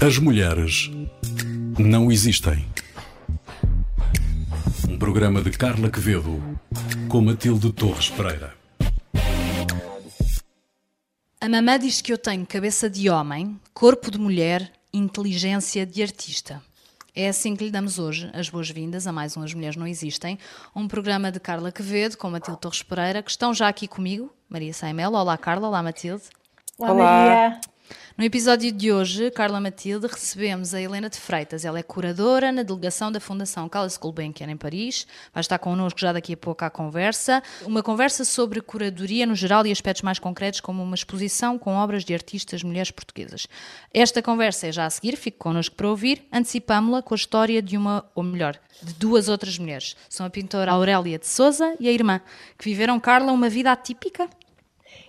As mulheres não existem. Um programa de Carla Quevedo com Matilde Torres Pereira. A mamã diz que eu tenho cabeça de homem, corpo de mulher, inteligência de artista. É assim que lhe damos hoje as boas-vindas a mais um As Mulheres Não Existem, um programa de Carla Quevedo com Matilde Torres Pereira, que estão já aqui comigo, Maria Saimel. Olá, Carla. Olá, Matilde. Olá, Olá. Maria. No episódio de hoje, Carla Matilde, recebemos a Helena de Freitas. Ela é curadora na delegação da Fundação Carlos Gulbenkian em Paris. Vai estar connosco já daqui a pouco à conversa. Uma conversa sobre curadoria no geral e aspectos mais concretos, como uma exposição com obras de artistas mulheres portuguesas. Esta conversa é já a seguir, fique connosco para ouvir. Antecipámo-la com a história de uma, ou melhor, de duas outras mulheres. São a pintora Aurélia de Souza e a irmã, que viveram, Carla, uma vida atípica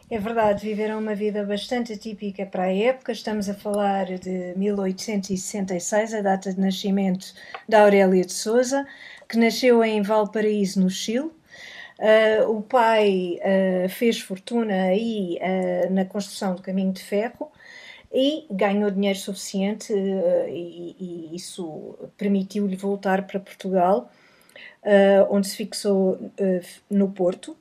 é verdade, viveram uma vida bastante atípica para a época. Estamos a falar de 1866, a data de nascimento da Aurélia de Souza, que nasceu em Valparaíso, no Chile. Uh, o pai uh, fez fortuna aí uh, na construção do caminho de ferro e ganhou dinheiro suficiente e, e, isso permitiu-lhe voltar para Portugal, onde se fixou no Porto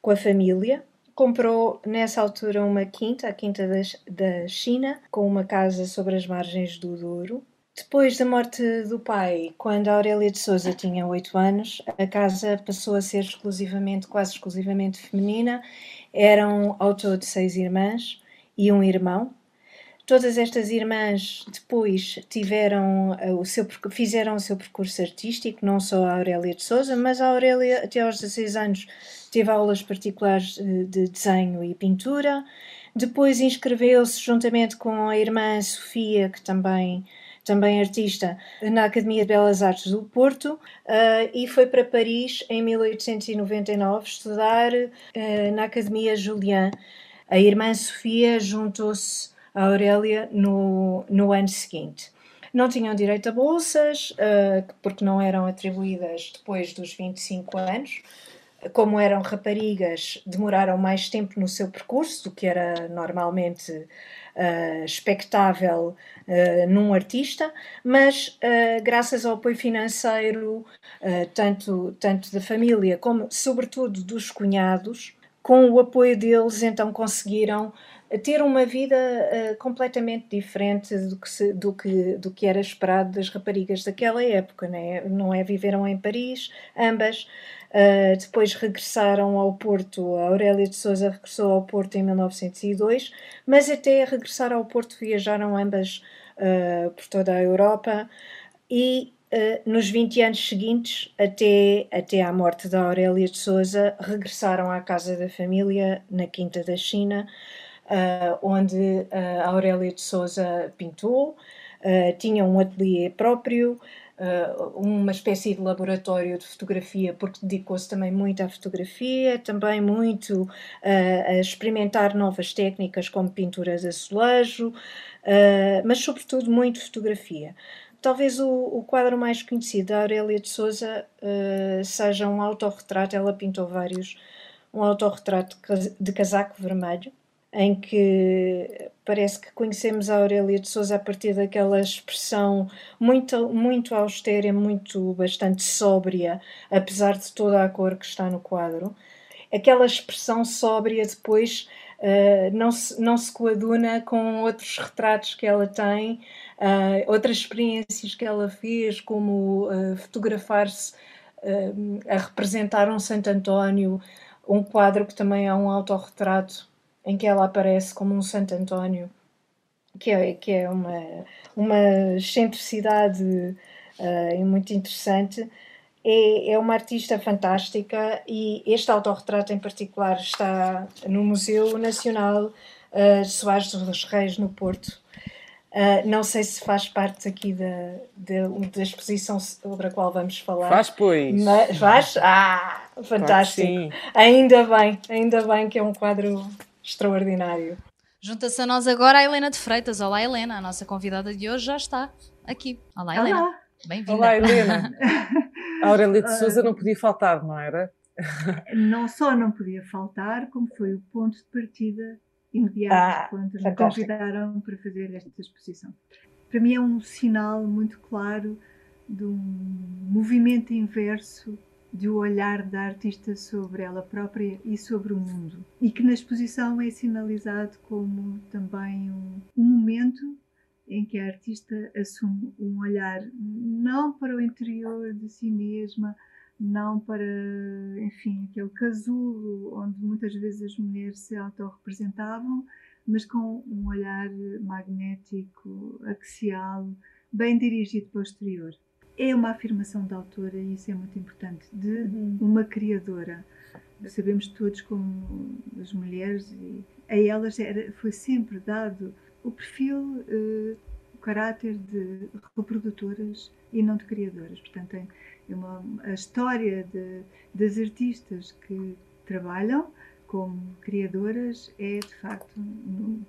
com a família comprou nessa altura uma quinta, a Quinta da, China, com uma casa sobre as margens do Douro. Depois da morte do pai, quando a Aurélia de Souza tinha oito anos, a casa passou a ser exclusivamente, quase exclusivamente feminina. Eram ao todo seis irmãs e um irmão. Todas estas irmãs depois tiveram eh, o seu, fizeram o seu percurso artístico, não só a Aurélia de Souza, mas a Aurélia, até aos 16 anos, teve aulas particulares eh, de desenho e pintura. Depois inscreveu-se juntamente com a irmã Sofia, que também também artista, na Academia de Belas Artes do Porto uh, e foi para Paris em 1899 estudar uh, na Academia Julian. A irmã Sofia juntou-se à Aurélia no, no ano seguinte. Não tinham direito a bolsas, uh, porque não eram atribuídas depois dos 25 anos como eram raparigas, demoraram mais tempo no seu percurso do que era normalmente uh, expectável uh, num artista, mas uh, graças ao apoio financeiro, tanto, tanto da família como, sobretudo, dos cunhados, com o apoio deles, então conseguiram ter uma vida uh, completamente diferente do que, se, do, que, do que era esperado das raparigas daquela época, né? não é? Viveram em Paris, ambas, Uh, depois regressaram ao Porto, a Aurélia de Souza regressou ao Porto em 1902, mas até regressar ao Porto viajaram ambas uh, por toda a Europa e nos 20 anos seguintes, até, até à morte da Aurélia de Souza, regressaram à casa da família na Quinta da China, onde a Aurélia de Souza pintou, tinha um ateliê próprio, uh, uma espécie de laboratório de fotografia, porque dedicou-se também muito à fotografia, também muito uh, a experimentar novas técnicas como pinturas a uh, mas sobretudo muito fotografia. Talvez o, o, quadro mais conhecido da Aurélia de Souza seja um autorretrato, ela pintou vários, um autorretrato de casaco vermelho, em que parece que conhecemos a Aurélia de Souza a partir daquela expressão muito, muito austera, muito bastante sóbria, apesar de toda a cor que está no quadro. Aquela expressão sóbria depois uh, não, se, não se coaduna com outros retratos que ela tem, uh, outras experiências que ela fez, como uh, fotografar-se a representar um Santo António, um quadro que também é um autorretrato em que ela aparece como um Santo António, que é, que é uma, uma excentricidade uh, muito interessante. É, é uma artista fantástica e este autorretrato em particular está no Museu Nacional uh, Soares dos Reis, no Porto. Uh, não sei se faz parte aqui da, da, da, exposição sobre a qual vamos falar. Faz, pois. Mas, faz? Ah, fantástico. Ainda bem, ainda bem que é um quadro extraordinário. Junta-se a nós agora a Helena de Freitas. Olá, Helena, a nossa convidada de hoje já está aqui. Olá, Helena. Bem-vinda. Olá, Helena. A Aurélia de Souza não podia faltar, não era? Não só não podia faltar, como foi o ponto de partida imediato ah, quando me convidaram para fazer esta exposição. Para mim é um sinal muito claro de um movimento inverso de o olhar da artista sobre ela própria e sobre o mundo. E que na exposição é sinalizado como também um, um momento em que a artista assume um olhar não para o interior de si mesma, não para, enfim, aquele casulo onde muitas vezes as mulheres se autorrepresentavam, mas com um olhar magnético, axial, bem dirigido para o exterior. É uma afirmação da autora, e isso é muito importante, de uhum. uma criadora. Sabemos todos como as mulheres, a elas era, foi sempre dado o perfil, uh, o caráter de reprodutoras e não de criadoras. Portanto, é uma, a história de, das artistas que trabalham como criadoras é, de facto, no,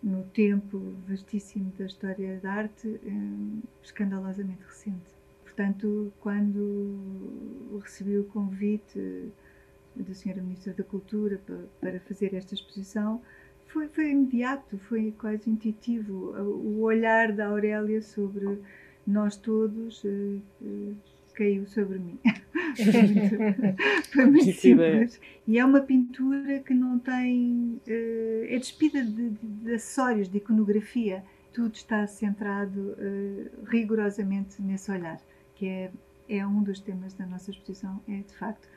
no tempo vastíssimo da história da arte, é, escandalosamente recente. Portanto, quando recebi o convite da Senhora Ministra da Cultura para, fazer esta exposição, foi, foi imediato, foi quase intuitivo. O olhar da Aurélia sobre nós todos uh, uh, caiu sobre mim. foi muito simples. E é uma pintura que não tem. Uh, é despida de, de, de, acessórios, de iconografia. Tudo está centrado rigorosamente nesse olhar, que é, é um dos temas da nossa exposição, é de facto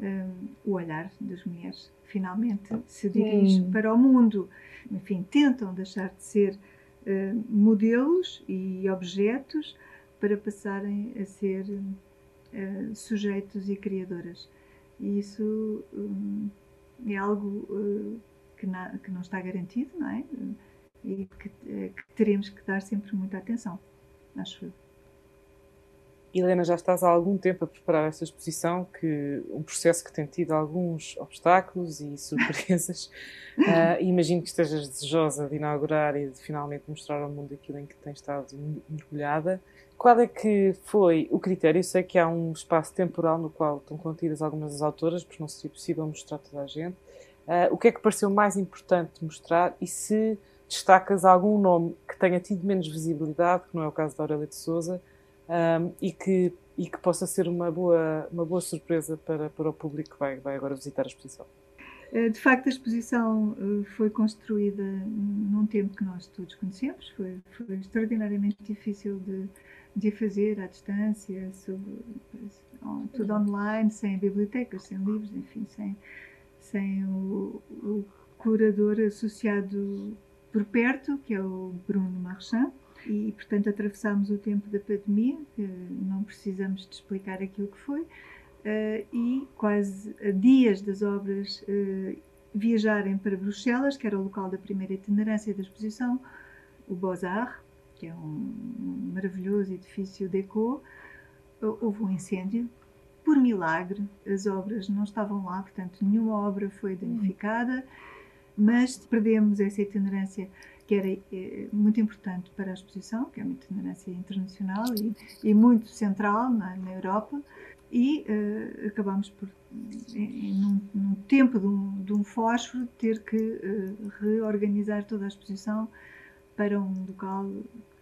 um, o olhar das mulheres finalmente se dirige hum. para o mundo. Enfim, tentam deixar de ser uh, modelos e objetos para passarem a ser uh, sujeitos e criadoras. E isso um, é algo uh, que, na, que, não está garantido, não é? E que, que teremos que dar sempre muita atenção, acho eu. Helena, já estás há algum tempo a preparar esta exposição, que um processo que tem tido alguns obstáculos e surpresas. uh, imagino que estejas desejosa de inaugurar e de finalmente mostrar ao mundo aquilo em que tens estado mergulhada. Qual é que foi o critério? Eu sei que há um espaço temporal no qual estão contidas algumas das autoras, porque não seria possível mostrar toda a gente. Uh, o que é que pareceu mais importante mostrar e se destacas algum nome que tenha tido menos visibilidade, que não é o caso da Aurélia de Souza, um, e, que, e que possa ser uma boa, uma boa surpresa para, para o público que vai, vai agora visitar a exposição. Eh, de facto, a exposição eh, foi construída num tempo que nós todos conhecemos, foi, foi extraordinariamente difícil de, de fazer à distância, sobre, tudo online, sem bibliotecas, sem livros, enfim, sem, sem o, o curador associado por perto, que é o Bruno Marchand e, portanto, atravessámos o tempo da pandemia, não precisamos de explicar aquilo que foi, eh, e quase a dias das obras eh, viajarem para Bruxelas, que era o local da primeira itinerância da exposição, o Beaux-Arts, que é um maravilhoso edifício deco, houve um incêndio. Por milagre, as obras não estavam lá, portanto, nenhuma obra foi danificada, mas perdemos essa itinerância que era é, muito importante para a exposição, que é uma itinerância internacional e, e muito central na, na Europa, e uh, acabámos por, em, num, num, tempo de um, de um, fósforo, ter que uh, reorganizar toda a exposição para um local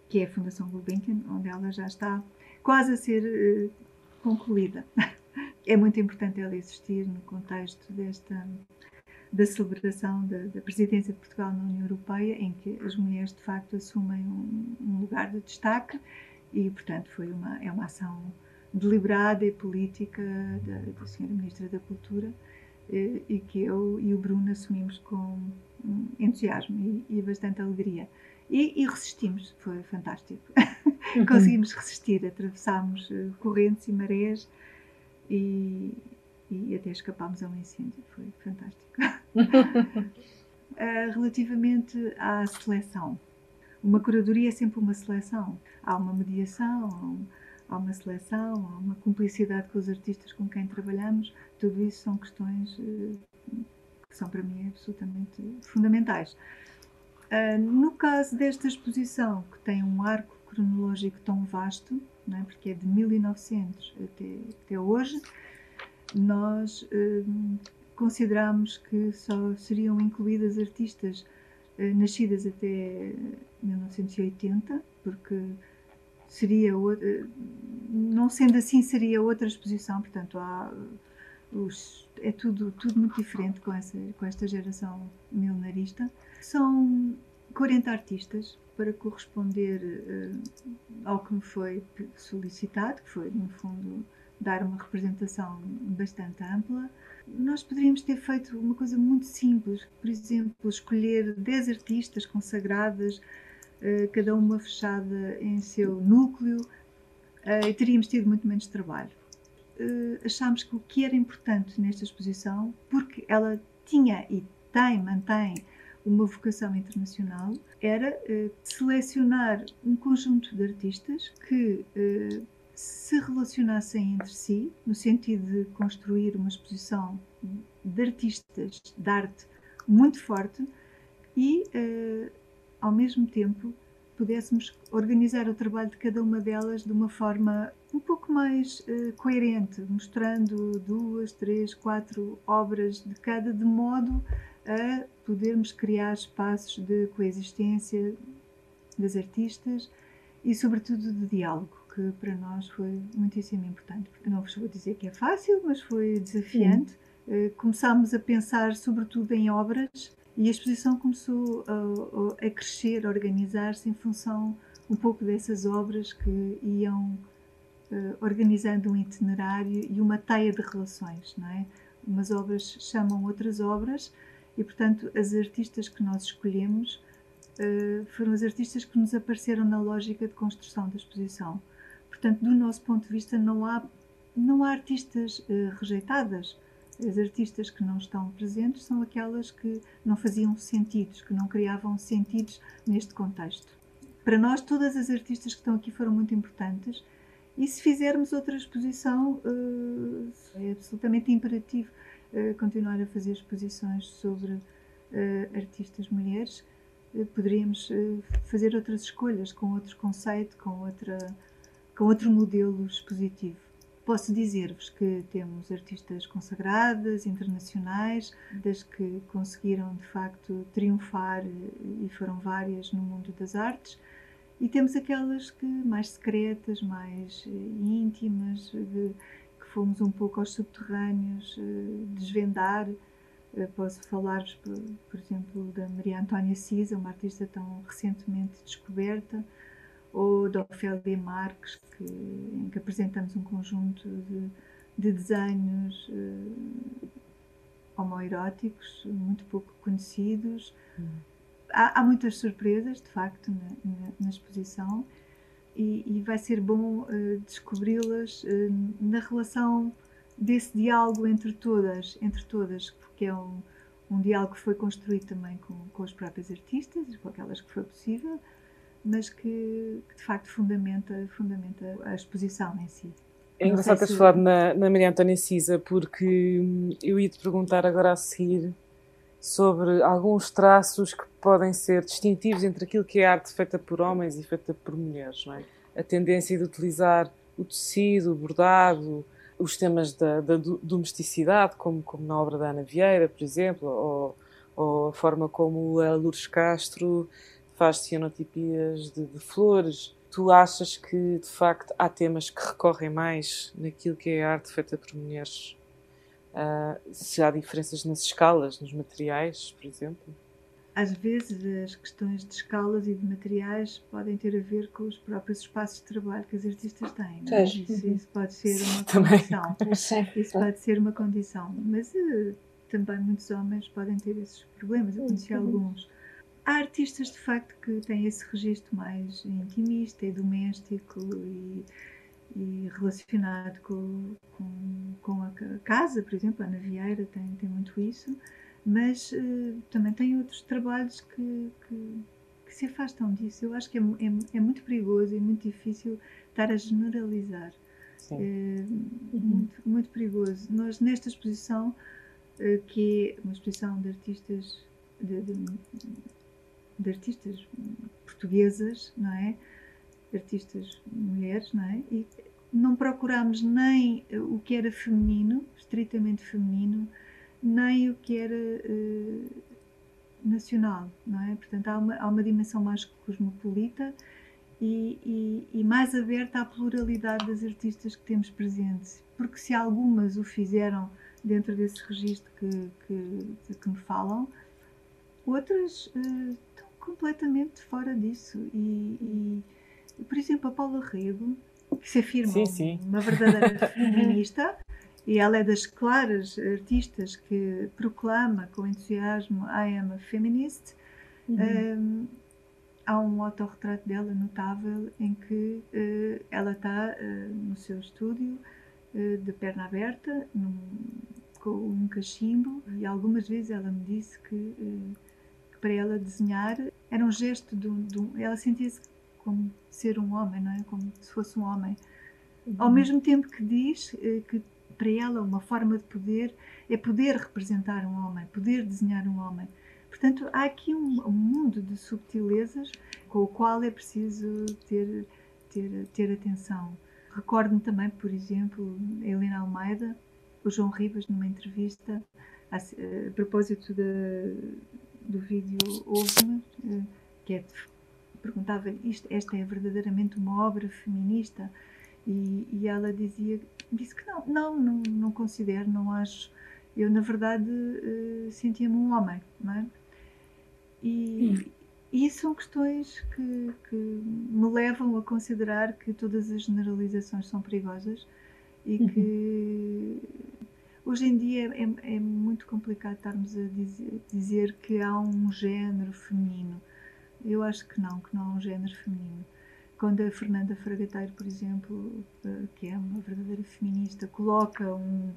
que é a Fundação Gulbenkian, onde ela já está quase a ser uh, concluída. é muito importante ela existir no contexto desta da celebração da, da, presidência de Portugal na União Europeia, em que as mulheres de facto assumem um, um lugar de destaque e, portanto, foi uma é uma ação deliberada e política da, da senhora Ministra da Cultura e, e que eu e o Bruno assumimos com entusiasmo e, e bastante alegria. E, e, resistimos, foi fantástico. Conseguimos resistir, atravessámos eh, correntes e marés e, e até escapámos a um incêndio. Foi fantástico. uh, relativamente à seleção, uma curadoria é sempre uma seleção. Há uma mediação, há uma seleção, há uma cumplicidade com os artistas com quem trabalhamos. Tudo isso são questões uh, que são para mim absolutamente fundamentais. Uh, no caso desta exposição, que tem um arco cronológico tão vasto, é? porque é de 1900 até, até hoje, nós hum, considerámos que só seriam incluídas artistas uh, nascidas até 1980, porque seria outra, não sendo assim seria outra exposição, portanto há os, é tudo, tudo muito diferente com, essa, com esta geração milenarista. São 40 artistas para corresponder uh, ao que me foi solicitado, que foi, no fundo, dar uma representação bastante ampla. Nós poderíamos ter feito uma coisa muito simples, por exemplo, escolher 10 artistas consagradas, uh, cada uma fechada em seu núcleo, uh, e teríamos tido muito menos trabalho uh, achámos que o que era importante nesta exposição, porque ela tinha e tem, mantém uma vocação internacional, era selecionar um conjunto de artistas que se relacionassem entre si, no sentido de construir uma exposição de artistas de arte muito forte e, ao mesmo tempo, pudéssemos organizar o trabalho de cada uma delas de uma forma um pouco mais uh, coerente, mostrando duas, três, quatro obras de cada, de modo a podermos criar espaços de coexistência das artistas e, sobretudo, de diálogo, que para nós foi muitíssimo importante. Eu não vos vou dizer que é fácil, mas foi desafiante. Uh, começámos a pensar, sobretudo, em obras e a exposição começou a, a crescer, a organizar-se em função um pouco dessas obras que iam uh, organizando um itinerário e uma teia de relações, não é? Umas obras chamam outras obras e, portanto, as artistas que nós escolhemos uh, foram as artistas que nos apareceram na lógica de construção da exposição. Portanto, do nosso ponto de vista, não há, não há artistas uh, rejeitadas as artistas que não estão presentes são aquelas que não faziam sentidos, que não criavam sentidos neste contexto. Para nós, todas as artistas que estão aqui foram muito importantes e se fizermos outra exposição, eh, é absolutamente imperativo eh, continuar a fazer exposições sobre artistas mulheres. Poderíamos fazer outras escolhas, com outro conceito, com, outra, com outro modelo expositivo. Posso dizer-vos que temos artistas consagradas, internacionais, das que conseguiram de facto triunfar e foram várias no mundo das artes, e temos aquelas que mais secretas, mais eh, íntimas, de, que fomos um pouco aos subterrâneos eh, desvendar. Eh, posso falar-vos, por, por exemplo, da Maria Antónia Cisa, uma artista tão recentemente descoberta, ou da Ofélia Marques, que, em que apresentamos um conjunto de, de desenhos uh, homoeróticos muito pouco conhecidos. Há, há, muitas surpresas, de facto, na, na, na exposição e, e, vai ser bom uh, descobri-las uh, na relação desse diálogo entre todas, entre todas, porque é um, um diálogo que foi construído também com, com os próprios artistas, com aquelas que foi possível, mas que, que de facto fundamenta, fundamenta a exposição em si. É engraçado teres se... falado na, na Maria Antónia Cisa, porque hum, eu ia te perguntar agora a seguir sobre alguns traços que podem ser distintivos entre aquilo que é arte feita por homens e feita por mulheres. É? A tendência de utilizar o tecido, o bordado, os temas da, da domesticidade, como, como na obra da Ana Vieira, por exemplo, ou, ou a forma como a Lourdes Castro faz cianotipias de, de flores. Tu achas que, de facto, há temas que recorrem mais naquilo que é a arte feita por mulheres? Uh, se há diferenças nas escalas, nos materiais, por exemplo? Às vezes as questões de escalas e de materiais podem ter a ver com os próprios espaços de trabalho que as artistas têm. É? Isso, isso, pode ser uma condição. Isso pode ser uma condição. Mas uh, também muitos homens podem ter esses problemas. Eu conheci uhum. alguns há artistas de facto que têm esse registro mais intimista e doméstico e, e relacionado com, com, com, a casa, por exemplo, a Ana Vieira tem, tem muito isso, mas uh, também tem outros trabalhos que, que, que, se afastam disso. Eu acho que é, é, é, muito perigoso e muito difícil estar a generalizar. É muito, muito perigoso. Nós, nesta exposição, uh, que é uma exposição de artistas de, de, de artistas portuguesas, não é? Artistas mulheres, não é? E não procuramos nem o que era feminino, estritamente feminino, nem o que era uh, nacional, não é? Portanto, há uma, há uma dimensão mais cosmopolita e, e, e, mais aberta à pluralidade das artistas que temos presentes. Porque se algumas o fizeram dentro desse registro que, que, que me falam, outras estão completamente fora disso. E, e, por exemplo, a Paula Rego, que se afirma sim, sim. uma verdadeira feminista, e ela é das claras artistas que proclama com entusiasmo I am a feminist. Uhum. Um, há um autorretrato dela notável em que uh, ela está uh, no seu estúdio uh, de perna aberta num, com um cachimbo e algumas vezes ela me disse que, que para ela desenhar era um gesto de, de ela sentia-se como ser um homem não é como se fosse um homem uhum. ao mesmo tempo que diz que para ela uma forma de poder é poder representar um homem, poder desenhar um homem. Portanto, há aqui um, um mundo de subtilezas com o qual é preciso ter, ter, ter atenção. Recordo-me também, por exemplo, Helena Almeida, o João Ribas, numa entrevista, a, a propósito de, do vídeo Ouve-me, eh, que é, perguntava-lhe, esta é verdadeiramente uma obra feminista? E, e ela dizia disse que não, não, não, não considero, não acho. Eu, na verdade, uh, sentia-me um homem, não é? E, e isso são questões que, que me levam a considerar que todas as generalizações são perigosas e uhum. Hoje em dia é, é, muito complicado estarmos a dizer, dizer que há um género feminino. Eu acho que não, que não há um género feminino quando a Fernanda Fragateiro, por exemplo, eh, que é uma verdadeira feminista, coloca um,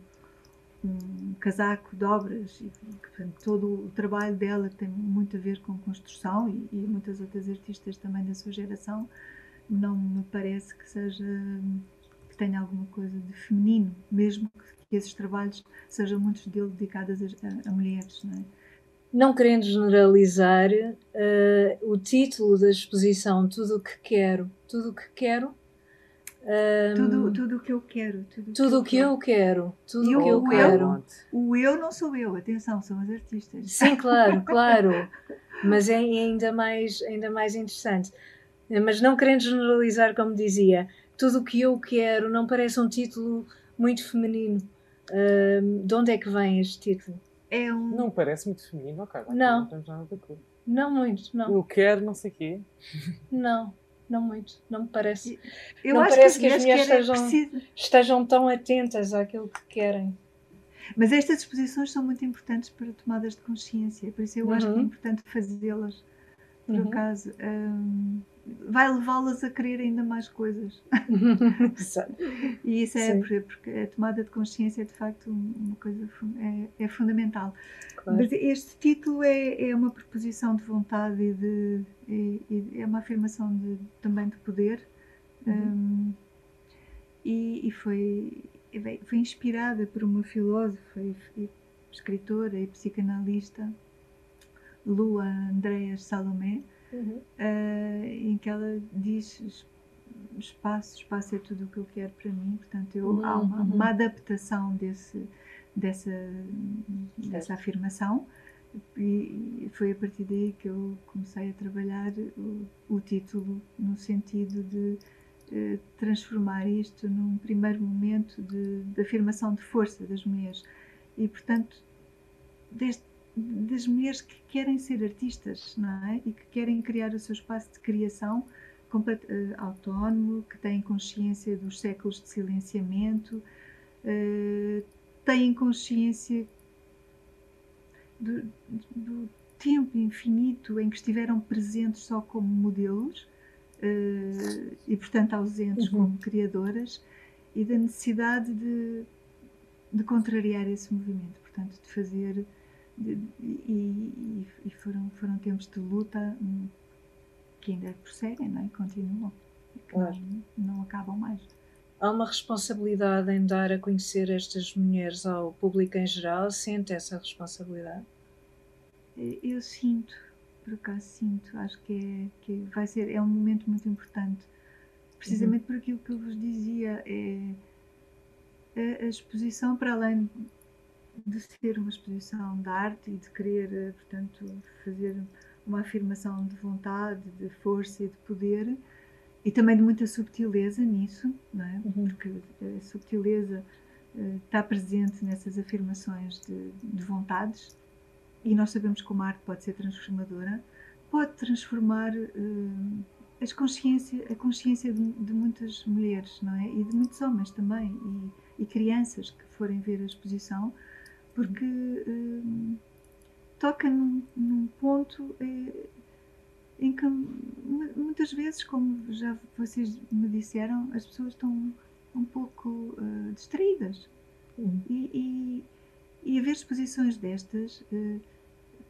um casaco de obras, e portanto, todo o trabalho dela tem muito a ver com construção e, e, muitas outras artistas também da sua geração, não me parece que seja tenha alguma coisa de feminino, mesmo que esses trabalhos sejam muitos deles dedicados a, a, mulheres, não é? não querendo generalizar, uh, o título da exposição Tudo o que Quero, Tudo o que Quero. Um, tudo, tudo o que eu quero. Tudo, tudo o que, eu, quero. Tudo o que eu quero. O eu não sou eu, atenção, são as artistas. Sim, claro, claro. Mas é ainda mais, ainda mais interessante. Mas não querendo generalizar, como dizia, tudo o que eu quero não parece um título muito feminino. Uh, de onde é que vem este título? É um... Não parece muito feminino, ok. Não. Não temos nada de. Não muito, não. Eu quero não sei o quê. Não, não muito. Não me parece. Eu não acho parece que, que as mulheres estejam, preciso... estejam tão atentas àquilo que querem. Mas estas exposições são muito importantes para tomadas de consciência, por isso eu uhum. acho que é uhum. importante fazê-las. Por uhum. acaso, um, vai levá-las a querer ainda mais coisas. e isso é Sim. porque a tomada de consciência é de facto uma coisa é, é fundamental. Claro. Mas este título é, é uma proposição de vontade e, de, e, e é uma afirmação de, também de poder. Uhum. Um, e, e foi, foi inspirada por uma filósofa e, escritora e psicanalista, Lua Andreas Salomé, uhum. uh, em que ela diz espaço, espaço é tudo o que eu quero para mim, portanto eu, uhum. há uma, uhum. uma, adaptação desse, dessa, dessa afirmação e foi a partir daí que eu comecei a trabalhar o, o título no sentido de uh, transformar isto num primeiro momento de, de afirmação de força das mulheres e portanto deste das mulheres que querem ser artistas, não é? E que querem criar o seu espaço de criação completo, uh, autónomo, que têm consciência dos séculos de silenciamento, uh, têm consciência do, do, tempo infinito em que estiveram presentes só como modelos uh, e, portanto, ausentes uhum. como criadoras e da necessidade de, de contrariar esse movimento, portanto, de fazer e, e, foram, foram tempos de luta hum, que ainda prosseguem, não é? continuam, que claro. não, não acabam mais. Há uma responsabilidade em dar a conhecer estas mulheres ao público em geral? Sente essa responsabilidade? Eu sinto, por acaso sinto. Acho que, é, que vai ser, é um momento muito importante. Precisamente uhum. por aquilo que eu vos dizia. É, a, a exposição, para além de ser uma exposição de arte e de querer, eh, portanto, fazer uma afirmação de vontade, de força e de poder e também de muita subtileza nisso, não é? Uhum. Porque a subtileza uh, está presente nessas afirmações de, de, vontades e nós sabemos como a arte pode ser transformadora, pode transformar uh, as consciência, a consciência de, de, muitas mulheres, não é? E de muitos homens também e, e crianças que forem ver a exposição, porque uh, toca num, num ponto em que muitas vezes, como já vocês me disseram, as pessoas estão um pouco uh, distraídas. Uhum. E, e, e haver exposições destas, uh,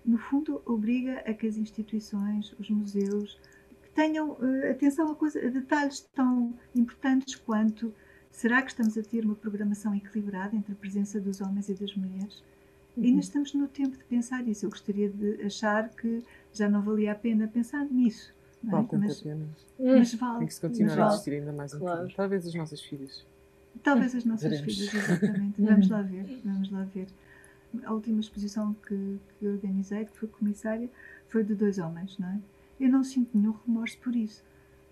no fundo, obriga a que as instituições, os museus, que tenham uh, atenção a, coisa, a detalhes tão importantes quanto será que estamos a ter uma programação equilibrada entre a presença dos homens e das mulheres? Uhum. Ainda estamos no tempo de pensar isso. Eu gostaria de achar que já não valia a pena pensar nisso. Não é? Vale mas, a pena. Mas vale. Tem que se continuar a existir ainda mais um claro. Talvez as nossas filhas. Talvez as nossas Veremos. filhas, exatamente. Vamos lá ver. Vamos lá ver. A última exposição que, que organizei, que foi comissária, foi de dois homens, não é? Eu não sinto nenhum remorso por isso,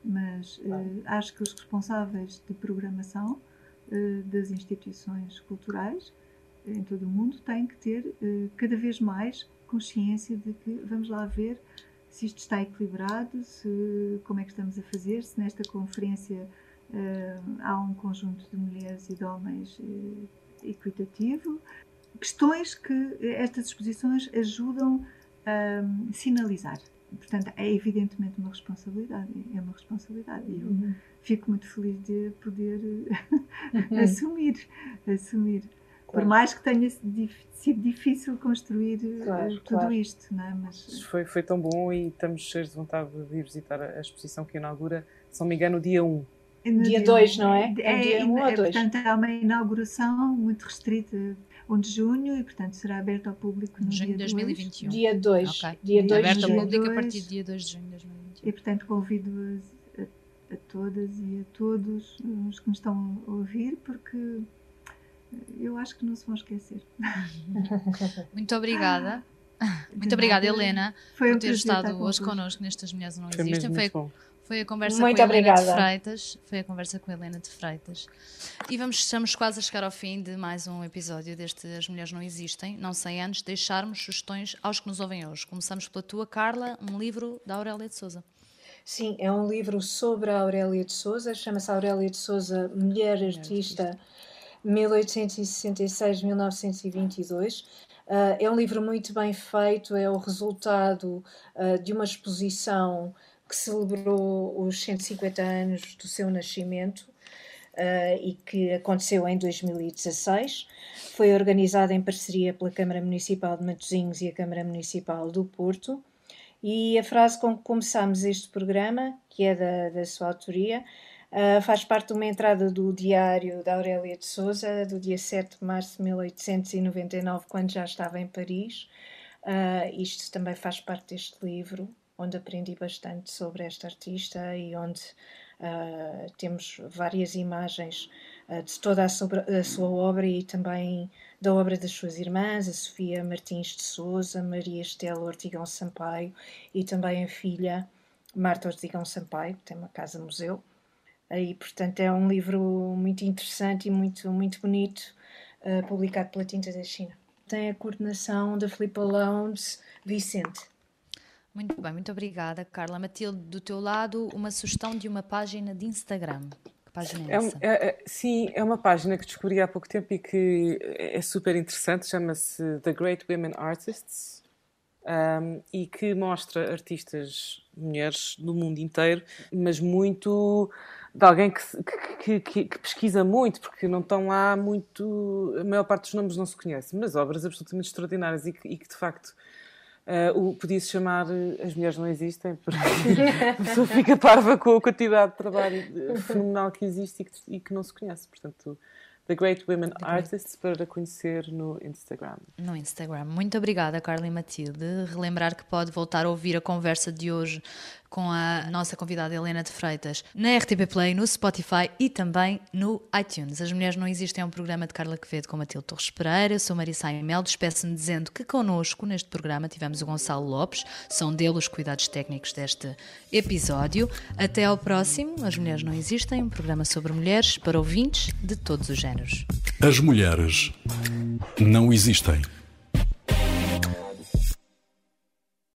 mas uh, acho que os responsáveis de programação uh, das instituições culturais em todo o mundo têm que ter cada vez mais consciência de que vamos lá ver se isto está equilibrado, se, como é que estamos a fazer, se nesta conferência há um conjunto de mulheres e de homens equitativo. Questões que estas exposições ajudam a um, sinalizar. Portanto, é evidentemente uma responsabilidade, é uma responsabilidade. E eu uhum. fico muito feliz de poder uhum. assumir, assumir Claro. Por mais que tenha sido difícil construir eh, claro, tudo claro. isto, não é? Mas foi, foi tão bom e estamos cheios de vontade de ir visitar a exposição que inaugura, se não me engano, dia 1. Dia 2, não é? É, é dia 1 um é, ou 2? Portanto, há uma inauguração muito restrita, 1 de junho, e portanto será aberto ao público no junho dia 2021. Dia 2. Okay. Dia 2 aberto ao público a partir de dia 2 de junho de 2021. E portanto convido a, a, todas e a todos os que me estão a ouvir, porque eu acho que não se vão esquecer. Muito obrigada. Muito obrigada, Helena, Foi por ter estado hoje connosco nestas Mulheres Não Existem. Foi, Foi, foi a conversa Muito com obrigada. Helena de Freitas. Foi a conversa com a Helena de Freitas. E vamos, estamos quase a chegar ao fim de mais um episódio deste As Mulheres Não Existem. Não sem antes deixarmos sugestões aos que nos ouvem hoje. Começamos pela tua, Carla, um livro da Aurélia de Souza. Sim, é um livro sobre a Aurélia de Souza, chama-se Aurélia de Souza, Mulher Artista, Mulher artista 1866-1922. Uh, é um livro muito bem feito, é o resultado uh, de uma exposição que celebrou os 150 anos do seu nascimento uh, e que aconteceu em 2016. Foi organizada em parceria pela Câmara Municipal de Matosinhos e a Câmara Municipal do Porto. E a frase com que começamos este programa, que é da, da sua autoria, Uh, faz parte de uma entrada do diário da Aurélia de Souza, do dia 7 de março de 1899, quando já estava em Paris. Uh, isto também faz parte deste livro, onde aprendi bastante sobre esta artista e onde uh, temos várias imagens de toda a, sobre, a, sua obra e também da obra das suas irmãs, a Sofia Martins de Souza, Maria Estela Ortigão Sampaio e também a filha Marta Ortigão Sampaio, que tem uma casa-museu. E, portanto, é um livro muito interessante e muito, muito bonito, uh, publicado pela Tinta da China. Tem a coordenação da Filipa Lowndes Vicente. Muito bem, muito obrigada, Carla. Matilde, do teu lado, uma sugestão de uma página de Instagram. Que página é, é essa? É, é, sim, é uma página que descobri há pouco tempo e que é super interessante, chama-se The Great Women Artists um, e que mostra artistas mulheres do mundo inteiro, mas muito de alguém que, que, que, que, pesquisa muito, porque não estão lá muito. A maior parte dos nomes não se conhece, mas obras absolutamente extraordinárias e que, de facto. Uh, podia-se chamar eh, As Mulheres Não Existem, porque a pessoa fica parva com a quantidade de trabalho fenomenal que existe e que, e que não se conhece. Portanto, The Great Women The Artists para conhecer no Instagram. No Instagram. Muito obrigada, Carla e Matilde. Relembrar que pode voltar a ouvir a conversa de hoje com a nossa convidada Helena de Freitas na RTP Play, no Spotify e também no iTunes. As Mulheres Não Existem é um programa de Carla Quevedo com Matilde Torres Pereira. Eu sou Marissa Mel. Despeço-me dizendo que connosco neste programa tivemos o Gonçalo Lopes. São dele os cuidados técnicos deste episódio. Até ao próximo. As Mulheres Não Existem, um programa sobre mulheres para ouvintes de todos os géneros. As mulheres não existem.